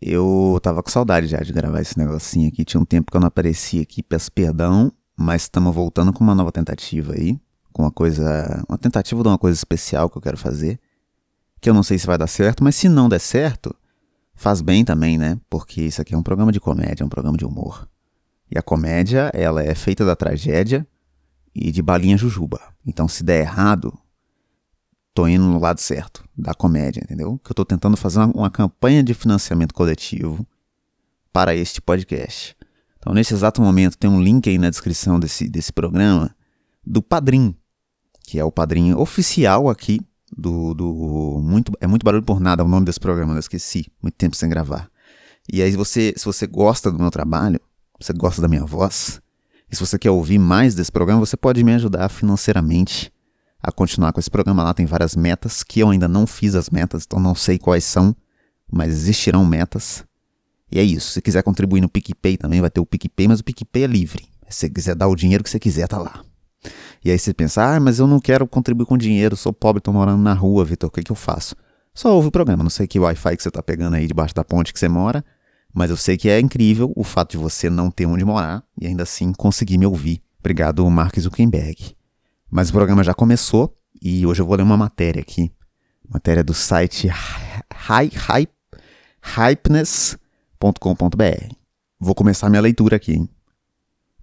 Eu tava com saudade já de gravar esse negocinho aqui. Tinha um tempo que eu não aparecia aqui, peço perdão, mas estamos voltando com uma nova tentativa aí. Com uma coisa. Uma tentativa de uma coisa especial que eu quero fazer. Que eu não sei se vai dar certo, mas se não der certo, faz bem também, né? Porque isso aqui é um programa de comédia, é um programa de humor. E a comédia, ela é feita da tragédia e de balinha jujuba. Então, se der errado, tô indo no lado certo da comédia, entendeu? Que eu tô tentando fazer uma, uma campanha de financiamento coletivo para este podcast. Então, nesse exato momento, tem um link aí na descrição desse, desse programa do Padrim, que é o padrinho oficial aqui do, do muito é muito barulho por nada o nome desse programa, eu esqueci, muito tempo sem gravar. E aí você, se você gosta do meu trabalho, você gosta da minha voz, e se você quer ouvir mais desse programa, você pode me ajudar financeiramente a continuar com esse programa. Lá tem várias metas que eu ainda não fiz as metas, então não sei quais são, mas existirão metas. E é isso. Se quiser contribuir no PicPay também, vai ter o PicPay, mas o PicPay é livre. Se você quiser dar o dinheiro que você quiser, tá lá. E aí você pensa, ah, mas eu não quero contribuir com dinheiro, sou pobre, tô morando na rua, Vitor, o que, que eu faço? Só ouve o programa, não sei que Wi-Fi que você tá pegando aí debaixo da ponte que você mora, mas eu sei que é incrível o fato de você não ter onde morar e ainda assim conseguir me ouvir. Obrigado, Mark Zuckerberg. Mas o programa já começou e hoje eu vou ler uma matéria aqui. Matéria do site hypeness.com.br. Vou começar minha leitura aqui. Hein?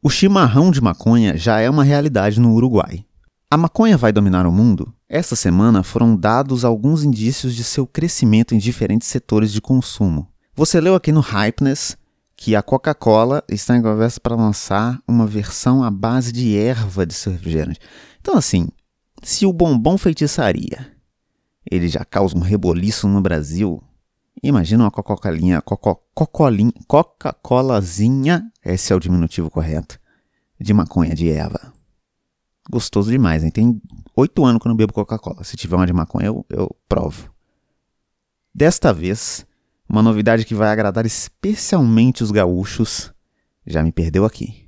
O chimarrão de maconha já é uma realidade no Uruguai. A maconha vai dominar o mundo? Essa semana foram dados alguns indícios de seu crescimento em diferentes setores de consumo. Você leu aqui no Hypeness que a Coca-Cola está em conversa para lançar uma versão à base de erva de seu refrigerante. Então, assim, se o bombom feitiçaria ele já causa um reboliço no Brasil, imagina uma Coca-Colinha, Coca-Colazinha, esse é o diminutivo correto, de maconha de erva. Gostoso demais, hein? Tem oito anos que eu não bebo Coca-Cola. Se tiver uma de maconha, eu, eu provo. Desta vez, uma novidade que vai agradar especialmente os gaúchos já me perdeu aqui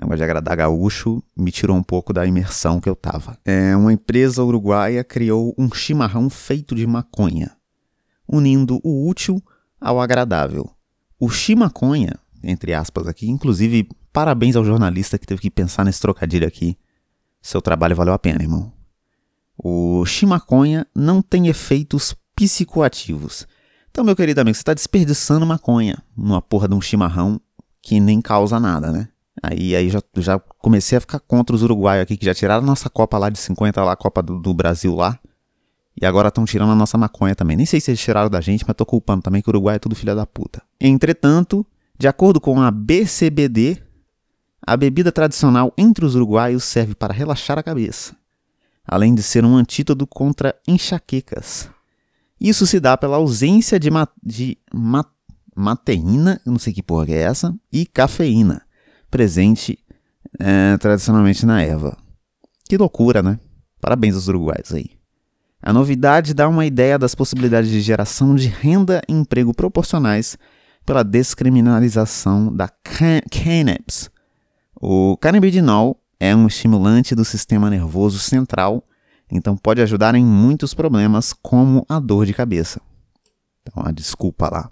negócio de agradar gaúcho me tirou um pouco da imersão que eu tava. É, uma empresa uruguaia criou um chimarrão feito de maconha, unindo o útil ao agradável. O chimaconha, entre aspas aqui, inclusive parabéns ao jornalista que teve que pensar nesse trocadilho aqui. Seu trabalho valeu a pena, irmão. O chimaconha não tem efeitos psicoativos. Então, meu querido amigo, você está desperdiçando maconha numa porra de um chimarrão que nem causa nada, né? Aí, aí já, já comecei a ficar contra os uruguaios aqui, que já tiraram a nossa Copa lá de 50, lá, a Copa do, do Brasil lá. E agora estão tirando a nossa maconha também. Nem sei se eles tiraram da gente, mas tô culpando também que o Uruguai é tudo filha da puta. Entretanto, de acordo com a BCBD, a bebida tradicional entre os uruguaios serve para relaxar a cabeça, além de ser um antídoto contra enxaquecas. Isso se dá pela ausência de, ma de ma mateína, não sei que porra é essa, e cafeína presente é, tradicionalmente na Eva. Que loucura, né? Parabéns aos uruguaios aí. A novidade dá uma ideia das possibilidades de geração de renda e emprego proporcionais pela descriminalização da cannabis. O cannabidinol é um estimulante do sistema nervoso central, então pode ajudar em muitos problemas, como a dor de cabeça. Então, a desculpa lá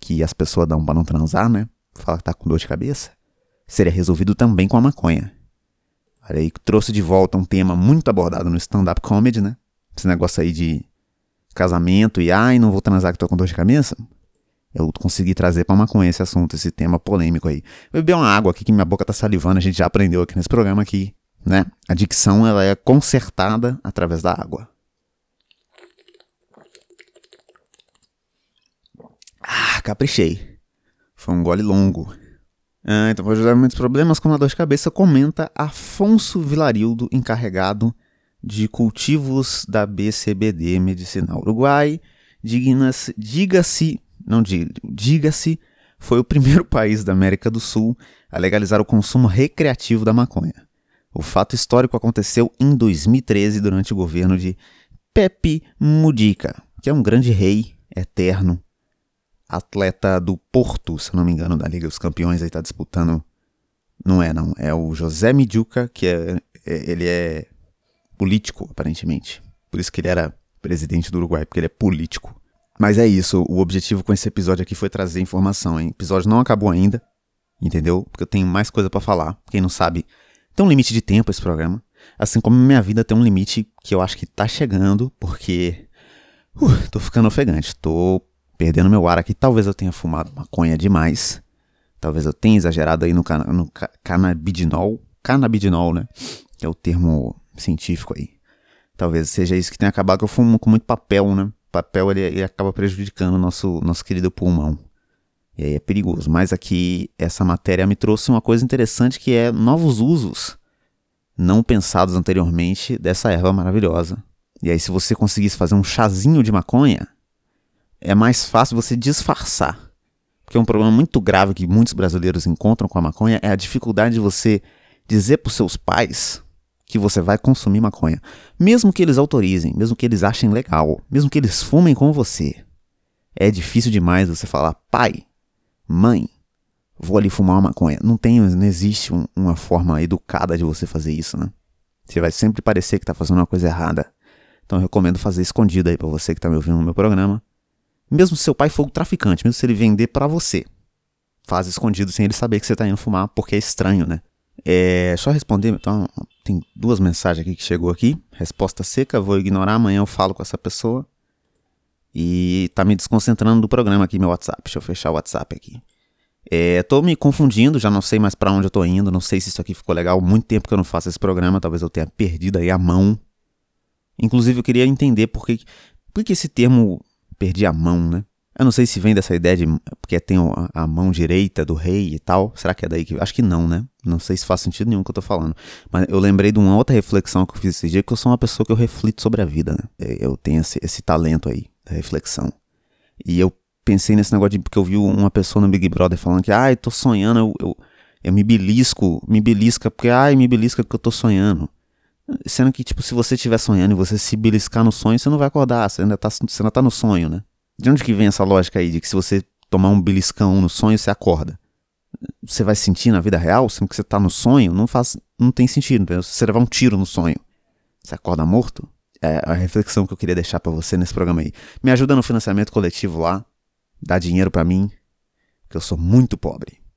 que as pessoas dão para não transar, né? Fala que tá com dor de cabeça seria resolvido também com a maconha. Olha aí, trouxe de volta um tema muito abordado no stand-up comedy, né? Esse negócio aí de casamento e ai, não vou transar que tô com dor de cabeça. Eu consegui trazer pra maconha esse assunto, esse tema polêmico aí. Eu bebi uma água aqui que minha boca tá salivando, a gente já aprendeu aqui nesse programa aqui, né? A dicção ela é consertada através da água. Ah, caprichei. Foi um gole longo. Ah, então, para ajudar muitos problemas como a dor de cabeça, comenta Afonso Vilarildo, encarregado de cultivos da BCBD Medicinal Uruguai. Diga-se, não diga, diga-se, foi o primeiro país da América do Sul a legalizar o consumo recreativo da maconha. O fato histórico aconteceu em 2013 durante o governo de Pepe Mudica, que é um grande rei eterno atleta do Porto, se não me engano, da Liga dos Campeões, aí tá disputando. Não é, não. É o José Midiuca, que é, é, ele é político, aparentemente. Por isso que ele era presidente do Uruguai, porque ele é político. Mas é isso, o objetivo com esse episódio aqui foi trazer informação, hein? O episódio não acabou ainda, entendeu? Porque eu tenho mais coisa para falar. Quem não sabe, tem um limite de tempo esse programa. Assim como minha vida tem um limite que eu acho que tá chegando, porque uh, tô ficando ofegante, tô perdendo meu ar aqui. Talvez eu tenha fumado maconha demais. Talvez eu tenha exagerado aí no, cana no ca canabidinol. Canabidinol, né? É o termo científico aí. Talvez seja isso que tenha acabado, que eu fumo com muito papel, né? papel ele, ele acaba prejudicando o nosso, nosso querido pulmão. E aí é perigoso. Mas aqui essa matéria me trouxe uma coisa interessante que é novos usos não pensados anteriormente dessa erva maravilhosa. E aí se você conseguisse fazer um chazinho de maconha, é mais fácil você disfarçar. Porque um problema muito grave que muitos brasileiros encontram com a maconha é a dificuldade de você dizer para os seus pais que você vai consumir maconha. Mesmo que eles autorizem, mesmo que eles achem legal, mesmo que eles fumem com você. É difícil demais você falar, pai, mãe, vou ali fumar uma maconha. Não tem, não existe um, uma forma educada de você fazer isso, né? Você vai sempre parecer que tá fazendo uma coisa errada. Então eu recomendo fazer escondido aí para você que tá me ouvindo no meu programa. Mesmo se seu pai for traficante, mesmo se ele vender para você, faz escondido sem ele saber que você tá indo fumar, porque é estranho, né? É só responder, então tem duas mensagens aqui que chegou aqui. Resposta seca, vou ignorar, amanhã eu falo com essa pessoa. E tá me desconcentrando do programa aqui, meu WhatsApp. Deixa eu fechar o WhatsApp aqui. É, tô me confundindo, já não sei mais para onde eu tô indo, não sei se isso aqui ficou legal. Muito tempo que eu não faço esse programa, talvez eu tenha perdido aí a mão. Inclusive eu queria entender por que, por que esse termo perdi a mão, né? Eu não sei se vem dessa ideia de porque tem a, mão direita do rei e tal. Será que é daí que. Acho que não, né? Não sei se faz sentido nenhum que eu tô falando. Mas eu lembrei de uma outra reflexão que eu fiz esse dia, que eu sou uma pessoa que eu reflito sobre a vida, né? É, eu tenho esse, esse talento aí, da reflexão. E eu pensei nesse negócio de. Porque eu vi uma pessoa no Big Brother falando que, ai, tô sonhando, eu, eu, eu me belisco, me belisca, porque, ai, me belisca porque eu tô sonhando. Sendo que, tipo, se você estiver sonhando e você se beliscar no sonho, você não vai acordar, você ainda tá, você ainda tá no sonho, né? De onde que vem essa lógica aí de que se você tomar um beliscão no sonho, você acorda? Você vai sentir na vida real, sempre que você tá no sonho, não faz, não tem sentido, entendeu? Se você levar um tiro no sonho, você acorda morto? É a reflexão que eu queria deixar para você nesse programa aí. Me ajuda no financiamento coletivo lá, dá dinheiro para mim, que eu sou muito pobre.